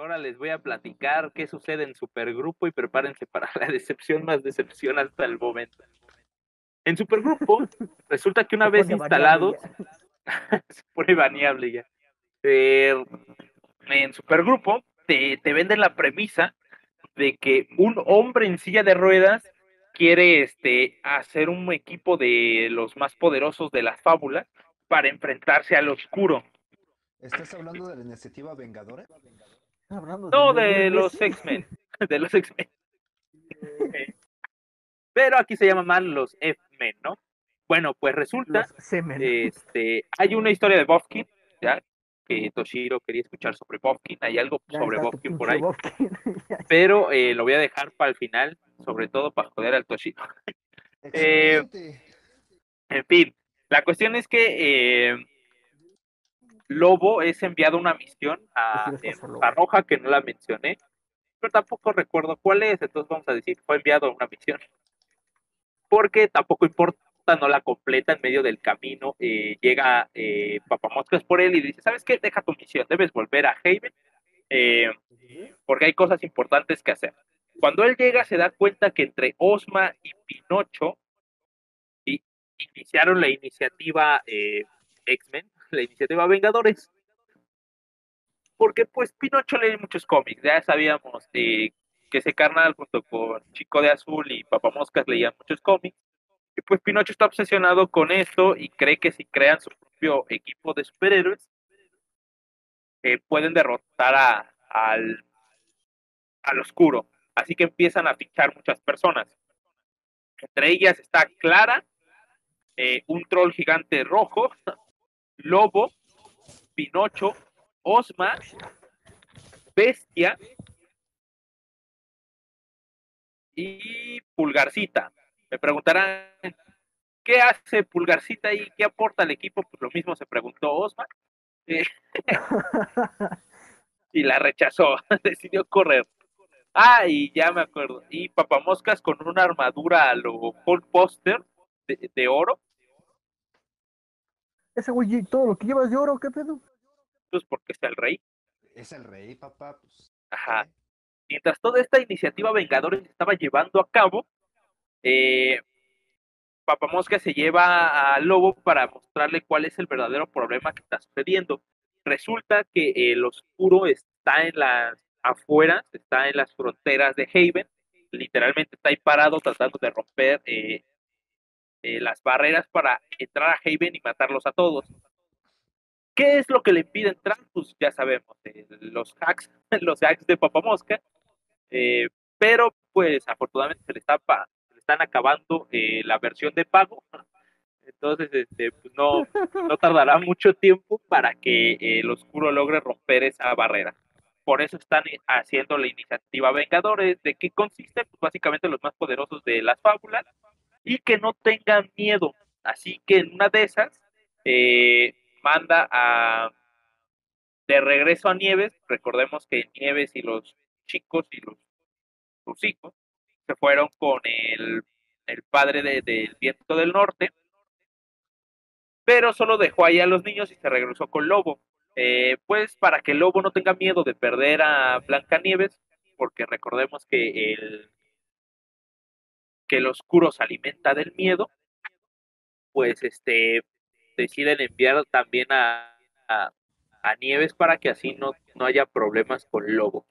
ahora les voy a platicar qué sucede en Supergrupo y prepárense para la decepción más decepción hasta el momento. En Supergrupo, resulta que una vez instalados, se pone baneable ya. Eh, en Supergrupo te, te venden la premisa de que un hombre en silla de ruedas quiere este, hacer un equipo de los más poderosos de las fábulas para enfrentarse al oscuro. ¿Estás hablando de la iniciativa Vengadora? No, de los X-Men. De los X-Men. Pero aquí se llaman más los F-Men, ¿no? Bueno, pues resulta, este, hay una historia de Bofkin, ¿ya? que Toshiro quería escuchar sobre Bofkin, hay algo sobre Bofkin por ahí, pero eh, lo voy a dejar para el final, sobre todo para joder al Toshiro. Eh, en fin, la cuestión es que eh, Lobo es enviado a una misión a, a Roja, que no la mencioné, pero tampoco recuerdo cuál es, entonces vamos a decir, fue enviado a una misión. Porque tampoco importa no la completa en medio del camino, eh, llega eh, Papamoscas por él y dice, ¿sabes qué? Deja tu misión, debes volver a Haven eh, porque hay cosas importantes que hacer. Cuando él llega se da cuenta que entre Osma y Pinocho iniciaron la iniciativa eh, X-Men, la iniciativa Vengadores, porque pues Pinocho lee muchos cómics, ya sabíamos que ese carnal junto con Chico de Azul y Papamoscas leían muchos cómics, y pues Pinocho está obsesionado con esto y cree que si crean su propio equipo de superhéroes, eh, pueden derrotar a, al, al oscuro. Así que empiezan a fichar muchas personas. Entre ellas está Clara, eh, un troll gigante rojo, Lobo, Pinocho, Osma, Bestia y Pulgarcita. Me preguntarán, ¿qué hace Pulgarcita y qué aporta al equipo? Pues lo mismo se preguntó Osma. Eh, y la rechazó, decidió correr. Ah, y ya me acuerdo. Y Papamoscas con una armadura a lo Hulk Poster de, oro. Ese güey, todo lo que llevas de oro, ¿qué pedo? Pues porque está el rey. Es el rey, papá. Pues, Ajá. Mientras toda esta iniciativa Vengadores estaba llevando a cabo, eh, Papamosca se lleva a Lobo para mostrarle cuál es el verdadero problema que está sucediendo. Resulta que el oscuro está en las afueras, está en las fronteras de Haven, literalmente está ahí parado tratando de romper eh, eh, las barreras para entrar a Haven y matarlos a todos. ¿Qué es lo que le impide entrar? Pues ya sabemos, eh, los hacks, los hacks de Papamosca, eh, pero pues afortunadamente se le está están acabando eh, la versión de pago. Entonces, este, pues no, no tardará mucho tiempo para que eh, el oscuro logre romper esa barrera. Por eso están haciendo la iniciativa Vengadores. ¿De qué consiste? Pues básicamente los más poderosos de las fábulas y que no tengan miedo. Así que en una de esas eh, manda a de regreso a Nieves. Recordemos que Nieves y los chicos y los sus hijos se fueron con el, el padre del de, viento del norte, pero solo dejó ahí a los niños y se regresó con Lobo. Eh, pues para que Lobo no tenga miedo de perder a Blancanieves, porque recordemos que el, que el oscuro se alimenta del miedo, pues este deciden enviar también a, a, Nieves para que así no, no haya problemas con Lobo.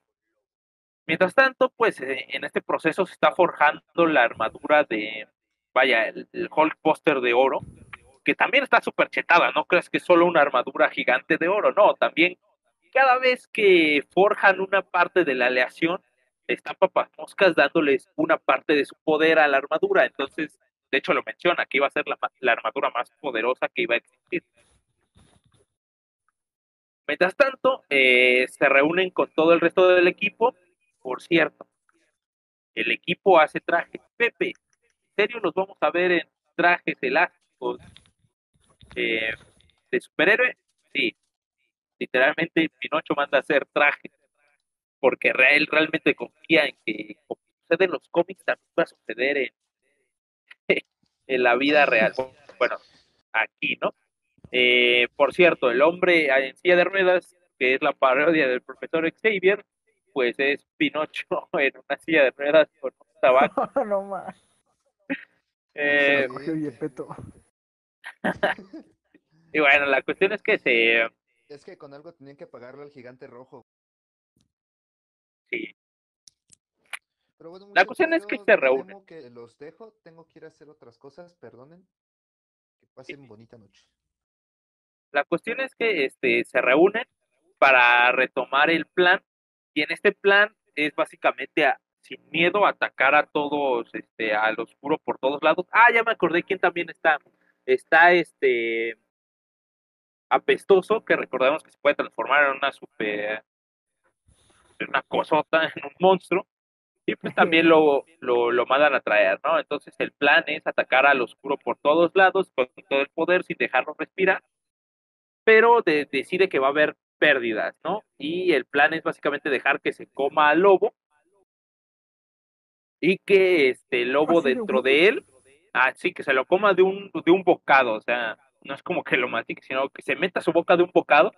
Mientras tanto, pues eh, en este proceso se está forjando la armadura de, vaya, el, el Hulk Poster de oro, que también está súper chetada, no creas que es solo una armadura gigante de oro, no, también cada vez que forjan una parte de la aleación, están papas moscas dándoles una parte de su poder a la armadura, entonces, de hecho lo menciona, que iba a ser la, armadura más poderosa que iba a existir. Mientras tanto, eh, se reúnen con todo el resto del equipo por cierto, el equipo hace trajes. Pepe, ¿en serio los vamos a ver en trajes elásticos eh, de superhéroe? Sí. Literalmente Pinocho manda a hacer trajes porque él realmente confía en que como sucede en los cómics también va a suceder en, en la vida real. Bueno, aquí, ¿no? Eh, por cierto, el hombre en silla de ruedas, que es la parodia del profesor Xavier, pues es Pinocho en una silla de ruedas con un tabaco. no más. Eh, y bueno, la cuestión es que se... Es que con algo tenían que pagarle al gigante rojo. Sí, Pero bueno, La cuestión es que se me reúnen. que los dejo, tengo que ir a hacer otras cosas, perdonen. Que pasen bonita noche. La cuestión es que este, se reúnen para retomar el plan y en este plan es básicamente a- sin miedo atacar a todos, este, al oscuro por todos lados. Ah, ya me acordé quién también está. Está este apestoso, que recordemos que se puede transformar en una super, en una cosota, en un monstruo. Y pues también lo, lo, lo mandan a traer, ¿no? Entonces el plan es atacar al oscuro por todos lados, con todo el poder, sin dejarlo respirar pero de- decide que va a haber pérdidas, ¿no? Y el plan es básicamente dejar que se coma al lobo y que este lobo dentro de él, así que se lo coma de un, de un bocado, o sea, no es como que lo mastique, sino que se meta su boca de un bocado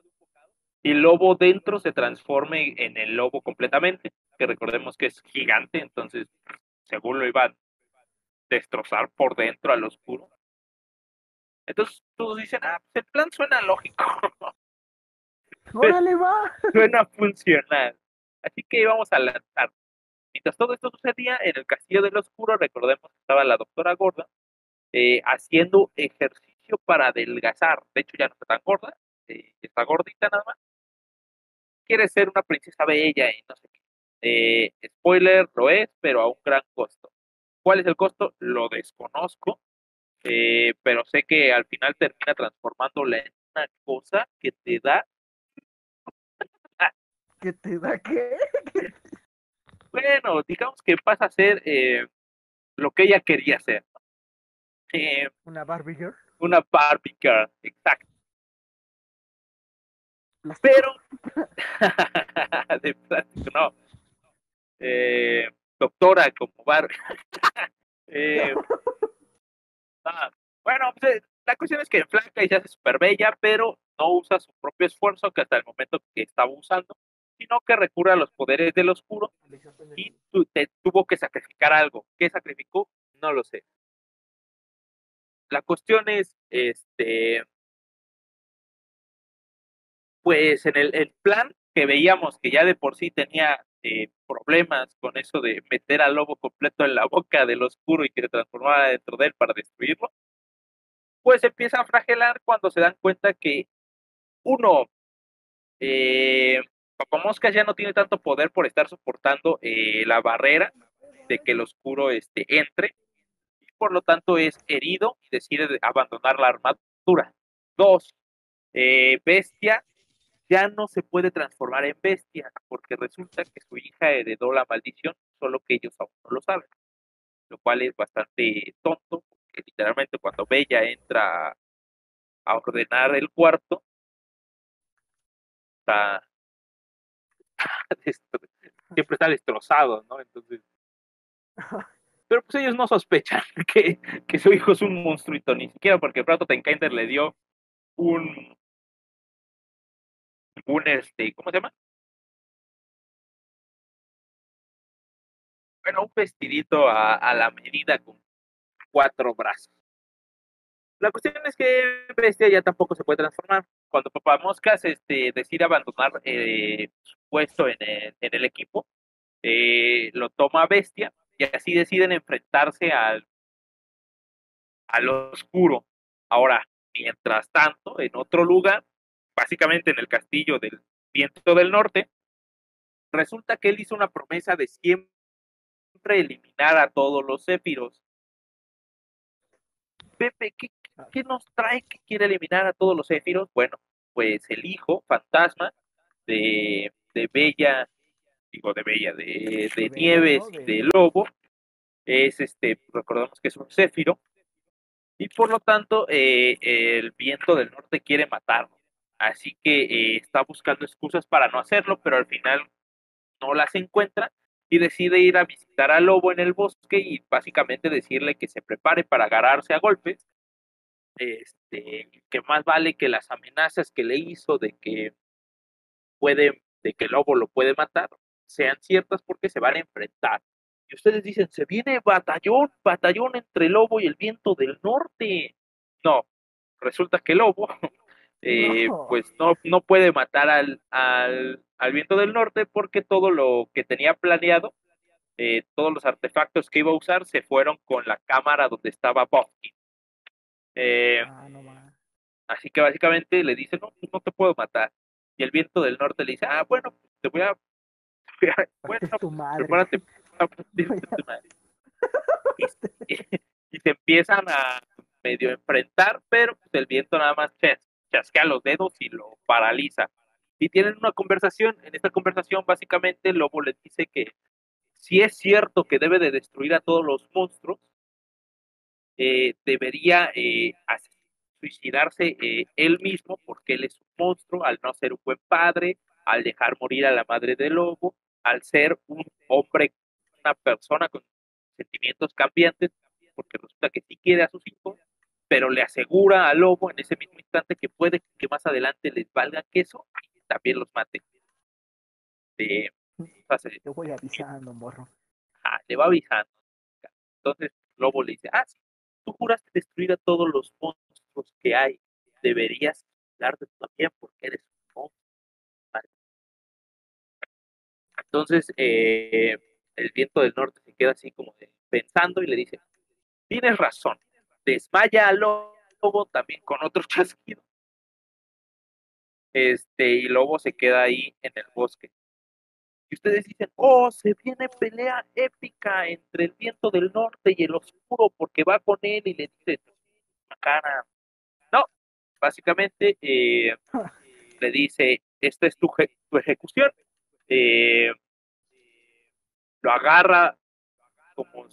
y el lobo dentro se transforme en el lobo completamente, que recordemos que es gigante, entonces según lo iba a destrozar por dentro al oscuro. Entonces todos dicen, ah, pues el plan suena lógico. ¡Órale, va! suena funcional. Así que vamos a lanzar. Mientras todo esto sucedía, en el Castillo del Oscuro, recordemos que estaba la doctora gorda eh, haciendo ejercicio para adelgazar. De hecho, ya no está tan gorda, eh, está gordita nada más. Quiere ser una princesa bella y no sé qué. Eh, spoiler, lo es, pero a un gran costo. ¿Cuál es el costo? Lo desconozco, eh, pero sé que al final termina transformándola en una cosa que te da ¿Qué te da qué? bueno, digamos que pasa a ser eh, lo que ella quería. Eh, ¿Una Barbie Girl? una Barbie girl, exacto. Pero, de plástico, no. Eh, doctora como Barbie. Eh, ah, bueno, pues, eh, la cuestión es que flaca y se hace súper bella, pero no usa su propio esfuerzo, que hasta el momento que estaba usando, sino que recurre a los poderes del oscuro y tu- te tuvo que sacrificar algo. ¿Qué sacrificó? No lo sé. La cuestión es, este, pues en el, plan que veíamos que ya de por sí tenía eh, problemas con eso de meter al lobo completo en la boca del oscuro y que se transformara dentro de él para destruirlo, pues empieza a fragelar cuando se dan cuenta que uno, eh, ya no tiene tanto poder por estar soportando eh, la barrera de que el oscuro este, entre y por lo tanto es herido y decide de- abandonar la armadura. Dos, eh, Bestia ya no se puede transformar en bestia porque resulta que su hija heredó la maldición, solo que ellos aún no lo saben, lo cual es bastante tonto porque literalmente cuando Bella entra a ordenar el cuarto, está siempre está destrozado, ¿no? Entonces, pero pues ellos no sospechan que, que su hijo es un monstruito, ni siquiera porque Prato Tenkainer le dio un un este, ¿cómo se llama? Bueno, un vestidito a, a la medida con cuatro brazos. La cuestión es que Bestia ya tampoco se puede transformar. Cuando Papá Moscas este, decide abandonar eh, su puesto en el, en el equipo, eh, lo toma Bestia y así deciden enfrentarse al, al oscuro. Ahora, mientras tanto, en otro lugar, básicamente en el castillo del viento del norte, resulta que él hizo una promesa de siempre eliminar a todos los céfiros. Pepe, ¿qué, qué nos trae que quiere eliminar a todos los céfiros? Bueno, pues el hijo fantasma de, de Bella, digo de Bella, de, Nieves y De- Lobo, es este, recordamos que es un céfiro, y por lo tanto eh, el viento del norte quiere matarlo. Así que eh, está buscando excusas para no hacerlo, pero al final no las encuentra y decide ir a visitar al lobo en el bosque y básicamente decirle que se prepare para agarrarse a golpes. Este, que más vale que las amenazas que le hizo de que puede, de que el lobo lo puede matar, sean ciertas porque se van a enfrentar. Y ustedes dicen, se viene batallón, batallón entre el lobo y el viento del norte. No, resulta que el lobo, eh, No. pues no, no puede matar al, al, al viento del norte porque todo lo que tenía planeado, eh, todos los artefactos que iba a usar se fueron con la cámara donde estaba Buffy. Eh, Ah, no. Así que básicamente le dice, no, pues no te puedo matar. Y el viento del norte le dice, ah, bueno, te voy a... te voy a- bueno, tu madre. prepárate a partirte tu madre". Y, y se empiezan a medio enfrentar, pero pues, el viento nada más chasquea los dedos y lo paraliza. Y tienen una conversación, en esta conversación básicamente lobo le dice que si es cierto que debe de destruir a todos los monstruos, eh, debería eh, suicidarse eh, él mismo porque él es un monstruo al no ser un buen padre, al dejar morir a la madre del lobo, al ser un hombre, una persona con sentimientos cambiantes, porque resulta que sí quiere a sus hijos, pero le asegura al lobo en ese mismo instante que puede que más adelante les valga queso y también los mate. Eh, o sea, se- Te voy avisando, morro. Ah, le va avisando. Entonces Lobo le dice, ah, sí, tú juraste destruir a todos los monstruos que hay. Deberías darte tú también porque eres un monstruo. Vale. Entonces eh, el viento del norte se queda así como de- pensando y le dice, tienes razón, desmaya al lobo también con otro chasquido. Este, y Lobo se queda ahí en el bosque. Y ustedes dicen, oh, se viene pelea épica entre el viento del norte y el oscuro porque va con él y le dice. No, básicamente eh, le dice, esta es tu ejecución. Eh, lo agarra como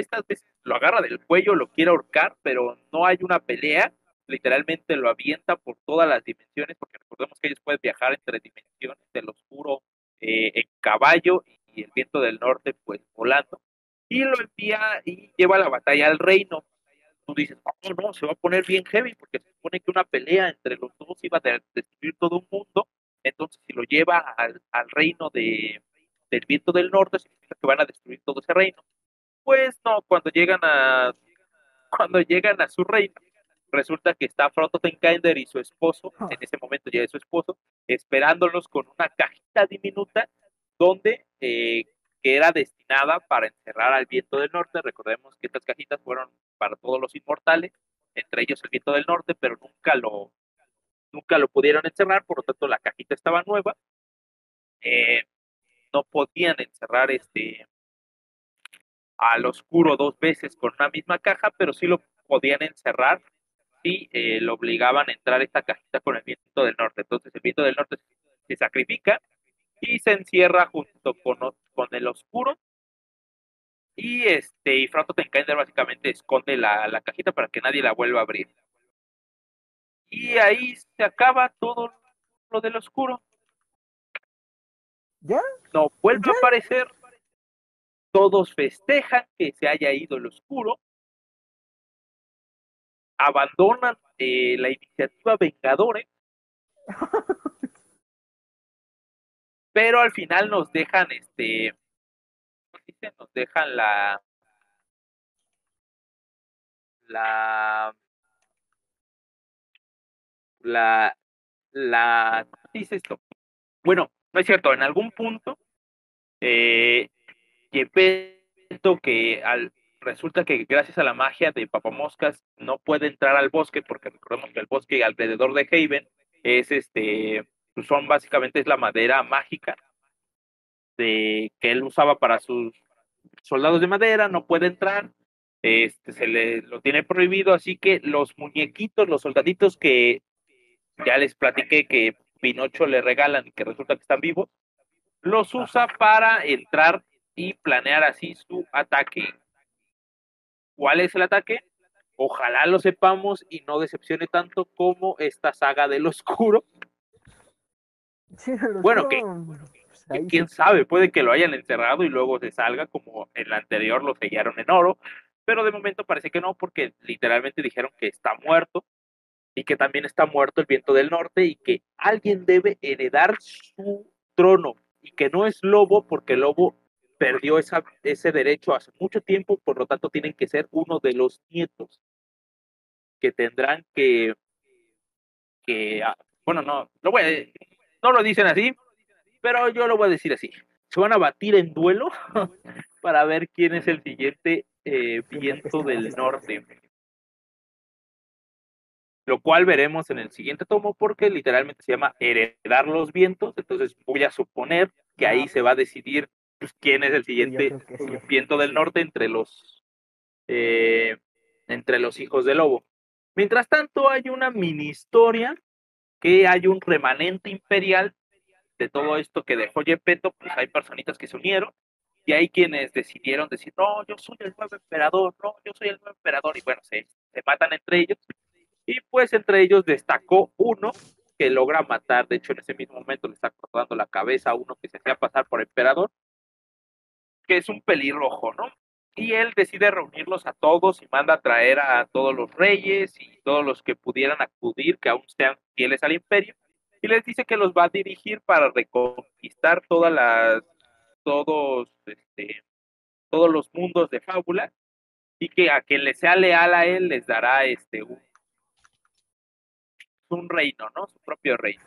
estas veces, lo agarra del cuello, lo quiere ahorcar, pero no hay una pelea. Literalmente lo avienta por todas las dimensiones, porque recordemos que ellos pueden viajar entre dimensiones del oscuro eh, en caballo y el viento del norte pues volando y lo envía y lleva la batalla al reino. Tú dices, no, no, se va a poner bien heavy porque se supone que una pelea entre los dos iba a destruir todo un mundo. Entonces, si lo lleva al, al reino de, del viento del norte, significa que van a destruir todo ese reino. Pues no, cuando llegan a cuando llegan a su reino, resulta que está Frodo Tenkainer y su esposo, en ese momento ya es su esposo, esperándolos con una cajita diminuta donde eh, que era destinada para encerrar al viento del norte. Recordemos que estas cajitas fueron para todos los inmortales, entre ellos el viento del norte, pero nunca lo nunca lo pudieron encerrar, por lo tanto la cajita estaba nueva. Eh, no podían encerrar este al oscuro dos veces con una misma caja, pero sí lo podían encerrar y eh, lo obligaban a entrar esta cajita con el viento del norte. Entonces el viento del norte se sacrifica y se encierra junto con, con el oscuro. Y este, y Tenkainer básicamente esconde la, la cajita para que nadie la vuelva a abrir. Y ahí se acaba todo lo del oscuro. ¿Ya? No vuelve ¿Ya? a aparecer. Todos festejan que se haya ido el oscuro. Abandonan eh, la iniciativa Vengadores. pero al final nos dejan este nos dejan la la la la ¿cómo se dice esto? bueno no es cierto en algún punto eh, Gepetto que al resulta que gracias a la magia de Papamoscas no puede entrar al bosque porque recordemos que el bosque alrededor de Haven es este son básicamente es la madera mágica de que él usaba para sus soldados de madera, no puede entrar, este se le lo tiene prohibido, así que los muñequitos, los soldaditos que ya les platiqué que Pinocho le regalan y que resulta que están vivos, los usa para entrar y planear así su ataque. ¿Cuál es el ataque? Ojalá lo sepamos y no decepcione tanto como esta saga del oscuro, Sí, lo Bueno, oscuro, pues, quién sabe, puede que lo hayan encerrado y luego se salga como en la anterior lo sellaron en oro, pero de momento parece que no, porque literalmente dijeron que está muerto y que también está muerto el viento del norte y que alguien debe heredar su trono y que no es lobo porque lobo perdió esa, ese derecho hace mucho tiempo, por lo tanto tienen que ser uno de los nietos que tendrán que, que ah, bueno, no, lo voy a, no lo dicen así, pero yo lo voy a decir así. Se van a batir en duelo para ver quién es el siguiente eh, viento del norte. Lo cual veremos en el siguiente tomo porque literalmente se llama heredar los vientos. Entonces voy a suponer que ahí se va a decidir pues, quién es el siguiente viento del norte entre los eh, entre los hijos del lobo. Mientras tanto, hay una mini historia que hay un remanente imperial de todo esto que dejó Gepetto, pues hay personitas que se unieron y hay quienes decidieron decir, no, yo soy el nuevo emperador, no, yo soy el nuevo emperador, y bueno, se, se matan entre ellos. Y pues entre ellos destacó uno que logra matar, de hecho en ese mismo momento le está cortando la cabeza a uno que se hacía pasar por emperador, que es un pelirrojo, ¿no? Y él decide reunirlos a todos y manda a traer a todos los reyes y todos los que pudieran acudir, que aún sean fieles al imperio, y les dice que los va a dirigir para reconquistar todas las, todos, este, todos los mundos de fábula, y que a quien le sea leal a él les dará este un, reino, ¿no? Su propio reino.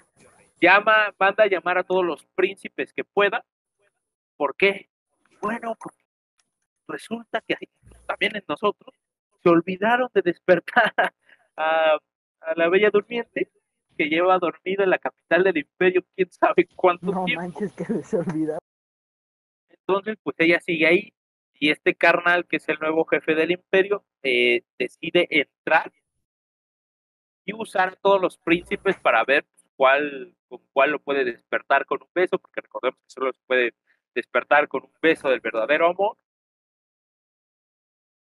Llama, manda a llamar a todos los príncipes que pueda. ¿Por qué? Bueno, porque resulta que también en nosotros se olvidaron de despertar a, a, la bella durmiente que lleva dormida en la capital del imperio quién sabe cuánto no tiempo. manches que se olvidaron. Entonces, pues ella sigue ahí y este carnal, que es el nuevo jefe del imperio, eh, decide entrar y usar a todos los príncipes para ver cuál, con cuál lo puede despertar con un beso, porque recordemos que solo se puede despertar con un beso del verdadero amor.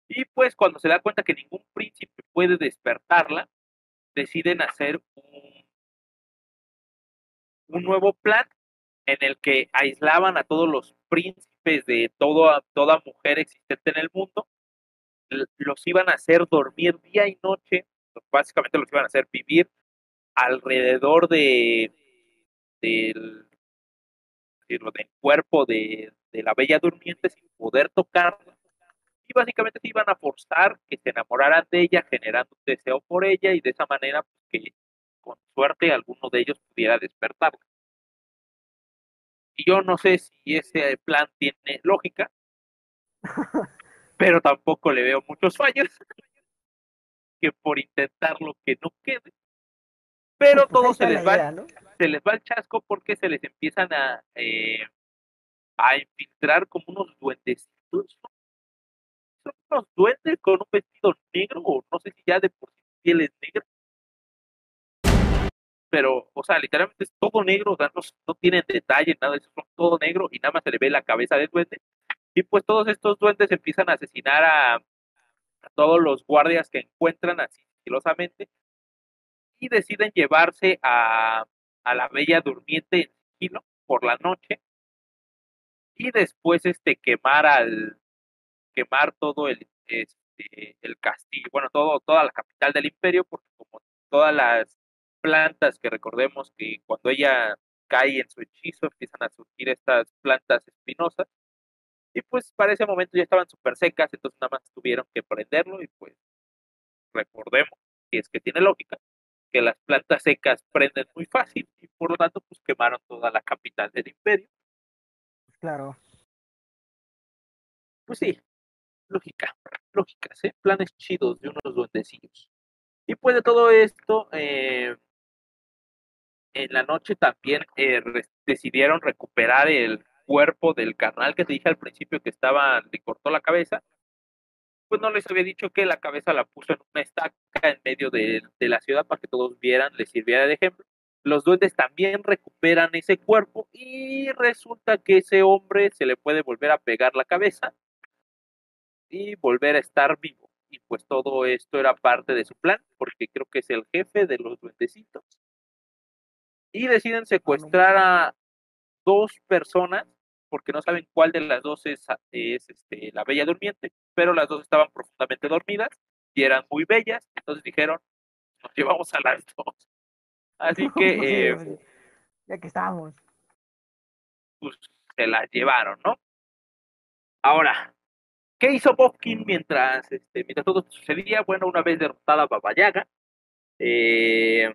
Y pues cuando se da cuenta que ningún príncipe puede despertarla, deciden hacer un, nuevo plan en el que aislaban a todos los príncipes de toda mujer existente en el mundo, los iban a hacer dormir día y noche, básicamente los iban a hacer vivir alrededor de del, del cuerpo de, de la bella durmiente sin poder tocarla y básicamente se iban a forzar que se enamoraran de ella, generando un deseo por ella y de esa manera pues, que con suerte alguno de ellos pudiera despertar. Y yo no sé si ese plan tiene lógica, pero tampoco le veo muchos fallos, que por intentarlo que no quede. Pero Pues todo se les, va, idea, ¿no? Se les va el chasco porque se les empiezan a, eh, a infiltrar como unos duendecitos. Son unos duendes con un vestido negro, o no sé si ya de por piel es negra. Pero, o sea, literalmente es todo negro, o sea, no, no tienen detalle, nada, es todo negro y nada más se le ve la cabeza del duende. Y pues todos estos duendes empiezan a asesinar a, a todos los guardias que encuentran así sigilosamente y deciden llevarse a, a la bella durmiente en sigilo por la noche y después este quemar al quemar todo el este, el castillo, bueno, todo toda la capital del imperio porque como todas las plantas que recordemos que cuando ella cae en su hechizo empiezan a surgir estas plantas espinosas y pues para ese momento ya estaban súper secas, entonces nada más tuvieron que prenderlo y pues recordemos, si es que tiene lógica, que las plantas secas prenden muy fácil y por lo tanto pues quemaron toda la capital del imperio. Claro. Pues sí, lógica, lógicas, ¿eh? planes chidos de unos duendecillos. Y pues de todo esto, eh, en la noche también eh, decidieron recuperar el cuerpo del carnal que te dije al principio que estaba, le cortó la cabeza. Pues no les había dicho que la cabeza la puso en una estaca en medio de, la ciudad para que todos vieran, les sirviera de ejemplo. Los duendes también recuperan ese cuerpo y resulta que ese hombre se le puede volver a pegar la cabeza y volver a estar vivo. Y pues todo esto era parte de su plan, porque creo que es el jefe de los duendecitos. Y deciden secuestrar a dos personas, porque no saben cuál de las dos es, es este, la bella durmiente, pero las dos estaban profundamente dormidas y eran muy bellas, entonces dijeron, nos llevamos a las dos. Así que, Sí, eh, ya que estamos. pues se las llevaron, ¿no? Ahora, ¿qué hizo Bobkin mientras, este, mientras todo sucedía? Bueno, una vez derrotada Baba Yaga, eh,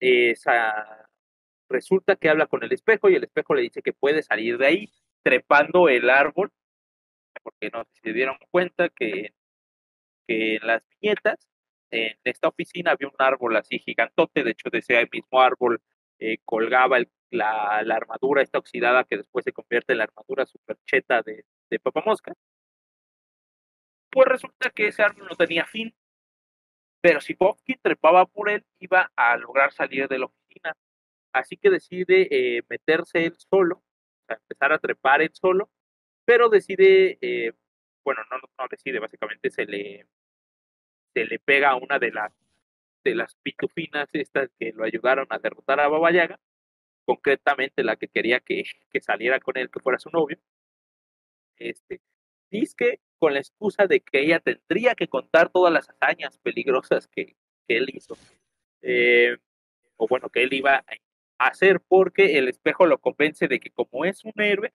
esa, resulta que habla con el espejo y el espejo le dice que puede salir de ahí trepando el árbol, porque no se dieron cuenta que, que en las viñetas, en esta oficina había un árbol así gigantote, de hecho de ese mismo árbol eh, colgaba el, la, la, armadura esta oxidada que después se convierte en la armadura supercheta de, de Papamosca. Pues resulta que ese árbol no tenía fin, pero si Bobkin trepaba por él, iba a lograr salir de la. Así que decide eh, meterse él solo, o sea, empezar a trepar él solo, pero decide, eh, bueno, no, decide, básicamente se le, se le pega a una de las, de las pitufinas estas que lo ayudaron a derrotar a Baba Yaga, concretamente la que quería que, que saliera con él, que fuera su novio. Este, dice que con la excusa de que ella tendría que contar todas las hazañas peligrosas que, que él hizo. Eh, o bueno, que él iba a hacer porque el espejo lo convence de que como es un héroe,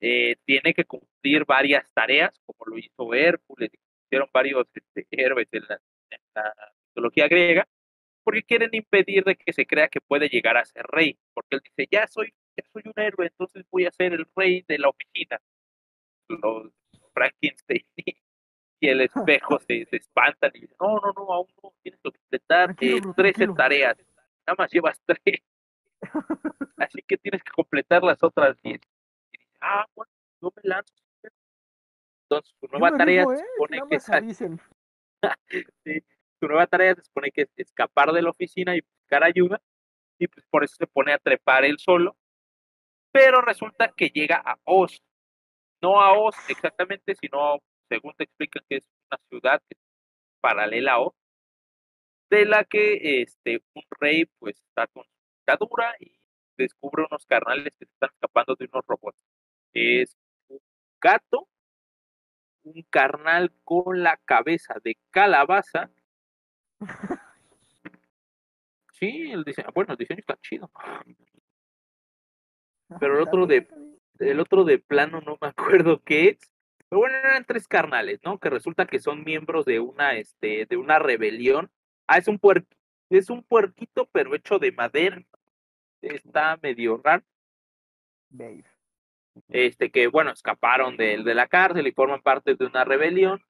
eh, tiene que cumplir varias tareas, como lo hizo Hércules, hicieron varios este, héroes de la, de la, mitología griega, porque quieren impedir de que se crea que puede llegar a ser rey, porque él dice, ya soy, ya soy un héroe, entonces voy a ser el rey de la oficina. Los Frankenstein y el espejo se, se espantan y dicen, no, no, no, aún no, tienes que completar eh, 13 tareas, nada más llevas 3. Así que tienes que completar las otras 10. Ah, bueno, yo me lanzo. Entonces, su nueva tarea digo, se eh, supone que es, sí, su nueva tarea se supone que es escapar de la oficina y buscar ayuda, y pues por eso se pone a trepar él solo, pero resulta que llega a Oz, no a Oz exactamente, sino según te explican que es una ciudad paralela a Oz, de la que este, un rey pues está con su dictadura y descubre unos carnales que se están escapando de unos robots. Es un gato, un carnal con la cabeza de calabaza. Sí, el diseño, bueno, el diseño está chido. Pero el otro de, el otro de plano no me acuerdo qué es. Pero bueno, eran tres carnales, ¿no? Que resulta que son miembros de una, este, de una rebelión. Ah, es un puer, es un puerquito, pero hecho de madera. Está medio raro. Este, que bueno, escaparon de, de la cárcel y forman parte de una rebelión,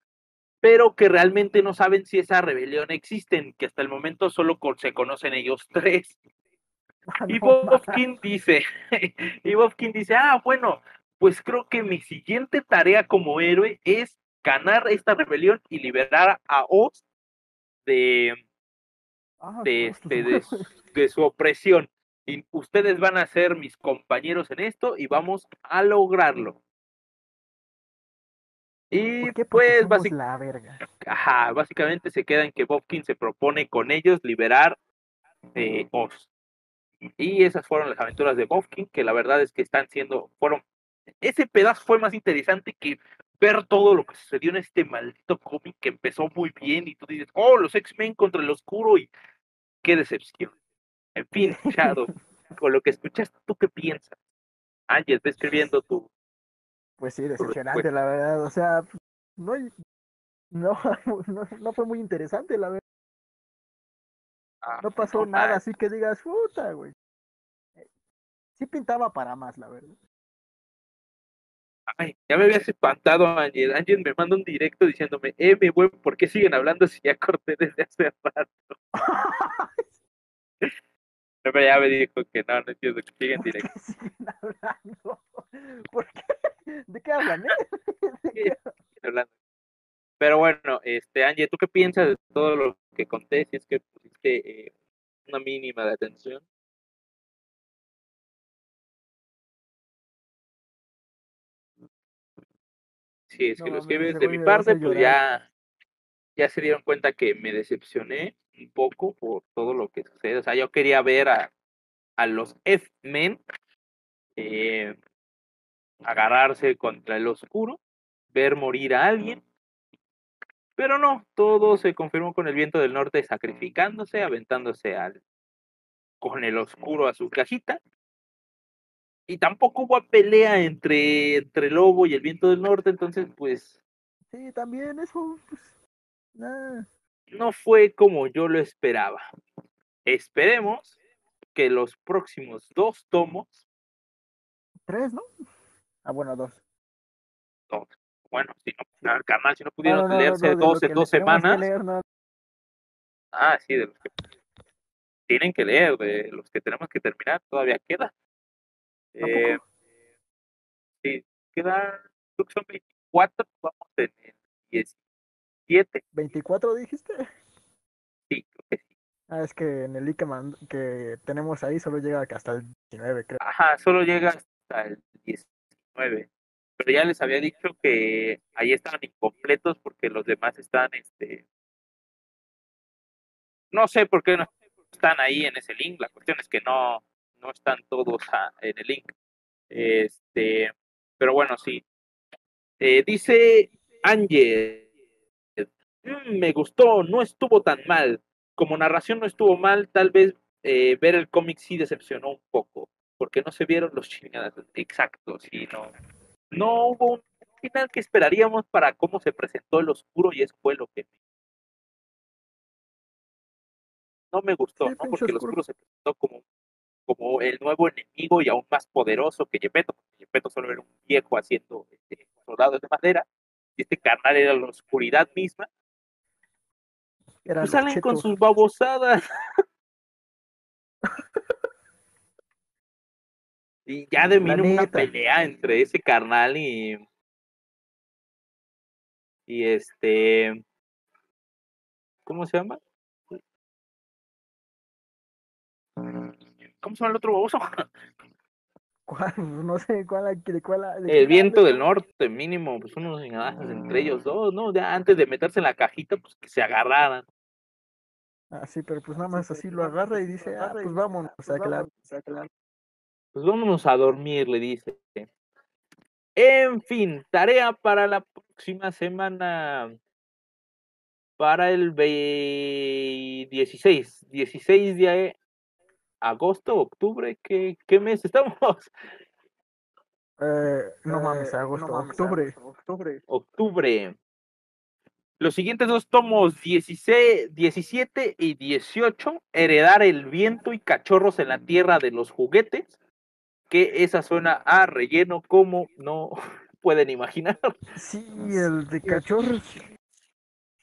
pero que realmente no saben si esa rebelión existe, que hasta el momento solo se conocen ellos tres. Ah, Y no Bobkin dice, y Bobkin dice, ah, bueno, pues creo que mi siguiente tarea como héroe es ganar esta rebelión y liberar a Oz de, Ah, de, este, de, su- de su opresión. Y ustedes van a ser mis compañeros en esto y vamos a lograrlo. Y ¿Por qué? Pues básicamente la verga. Ajá, básicamente se queda en que Bobkin se propone con ellos liberar eh, Oz. Y esas fueron las aventuras de Bobkin, que la verdad es que están siendo, fueron, ese pedazo fue más interesante que ver todo lo que sucedió en este maldito cómic que empezó muy bien y tú dices, oh, los X-Men contra el oscuro y qué decepción. En fin, Shadow, con lo que escuchaste, ¿tú qué piensas? Ángel, está escribiendo tu... Pues sí, decepcionante, la verdad. O sea, no, no, no, no fue muy interesante, la verdad. ah, No pasó nada, así que digas, puta, güey. Eh, Sí pintaba para más, la verdad. Ay, ya me habías espantado, Ángel. Ángel me manda un directo diciéndome, eh, me voy, ¿por qué siguen hablando si ya corté desde hace rato? Pero ya me dijo que no, no entiendo que siguen ¿Por qué directo. siguen hablando? ¿Por qué? ¿De qué hablan, eh? ¿De qué hablando. Pero bueno, este, Ángel, ¿tú qué piensas de todo lo que conté? Si es que pusiste eh, una mínima de atención. Si es No que lo mames, escribes de mi parte, pues ya, ya se dieron cuenta que me decepcioné un poco por todo lo que sucede. O sea, yo quería ver a, a los F-Men eh, agarrarse contra el oscuro, ver morir a alguien, pero no, todo se confirmó con el viento del norte sacrificándose, aventándose al con el oscuro a su cajita y tampoco hubo pelea entre, entre el Lobo y el Viento del Norte, entonces pues Sí, también eso, pues, nada. No fue como yo lo esperaba. Esperemos que los próximos dos tomos, Tres, ¿no? Ah, bueno, dos. no, bueno, si no, al canal, si no pudieron no, no, no, leerse dos en dos semanas, leer, ah, sí, de los que tienen que leer, de los que tenemos que terminar, todavía queda. Eh, sí, queda, creo que son 24, vamos en el 17, ¿24 dijiste? sí, creo que sí. Ah, es que en el link que, tenemos ahí solo llega hasta el 19, creo. Ajá, solo llega hasta el 19. Pero ya les había dicho que ahí estaban incompletos porque los demás están, este, no sé por qué no están ahí en ese link. La cuestión es que no, no están todos a- en el link. Este, pero bueno, sí. Eh, dice Ángel, "Mm, me gustó, no estuvo tan mal. Como narración no estuvo mal, tal vez eh, ver el cómic sí decepcionó un poco, porque no se vieron los chingadas exactos y no, no hubo un final que esperaríamos para cómo se presentó el oscuro y eso fue lo que no me gustó, ¿no? Porque el oscuro. oscuro se presentó como, como el nuevo enemigo y aún más poderoso que Gepetto, porque Gepetto solo era un viejo haciendo este, soldados de madera, y este carnal era la oscuridad misma, Eran pues salen con sus babosadas. y ya de mínimo una pelea entre ese carnal y. Y este. ¿Cómo se llama? ¿Cómo se llama el otro baboso? ¿Cuál? No sé cuál, de cuál. de El viento del norte, mínimo, pues unos engadazos entre ellos dos, ¿no? Ya antes de meterse en la cajita, pues que se agarraran. Ah, sí, pero pues nada más así lo agarra y dice, ah, pues vámonos a aclarar. Pues vámonos a dormir, le dice. En fin, tarea para la próxima semana. Para el ve- 16, 16 de agosto, octubre, ¿qué, qué mes estamos? Eh, no mames, Eh, agosto, no mames, octubre. Octubre. Octubre. Los siguientes dos tomos, 16, 17 y 18, Heredar el viento y cachorros en la tierra de los juguetes, que esa suena a relleno como no pueden imaginar. Sí, el de cachorros.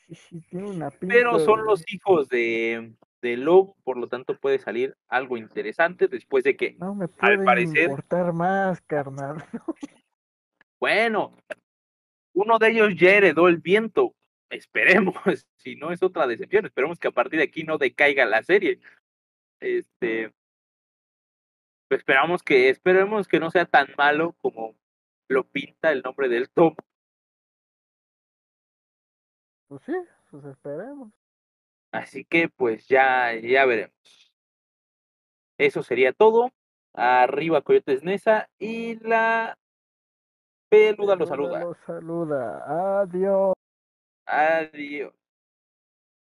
Sí, sí, tiene una pinta. pero son los hijos de, de por lo tanto puede salir algo interesante después de que, No me pueden parecer- importar más, carnal. bueno, uno de ellos ya heredó el viento, esperemos, si no es otra decepción, esperemos que a partir de aquí no decaiga la serie. Este, esperamos que, esperemos que no sea tan malo como lo pinta el nombre del tomo. Pues sí, pues esperemos. Así que pues ya, ya veremos. Eso sería todo. Arriba Coyotes Nesa y la peluda lo Peluda saluda. Lo saluda. Adiós. Adiós.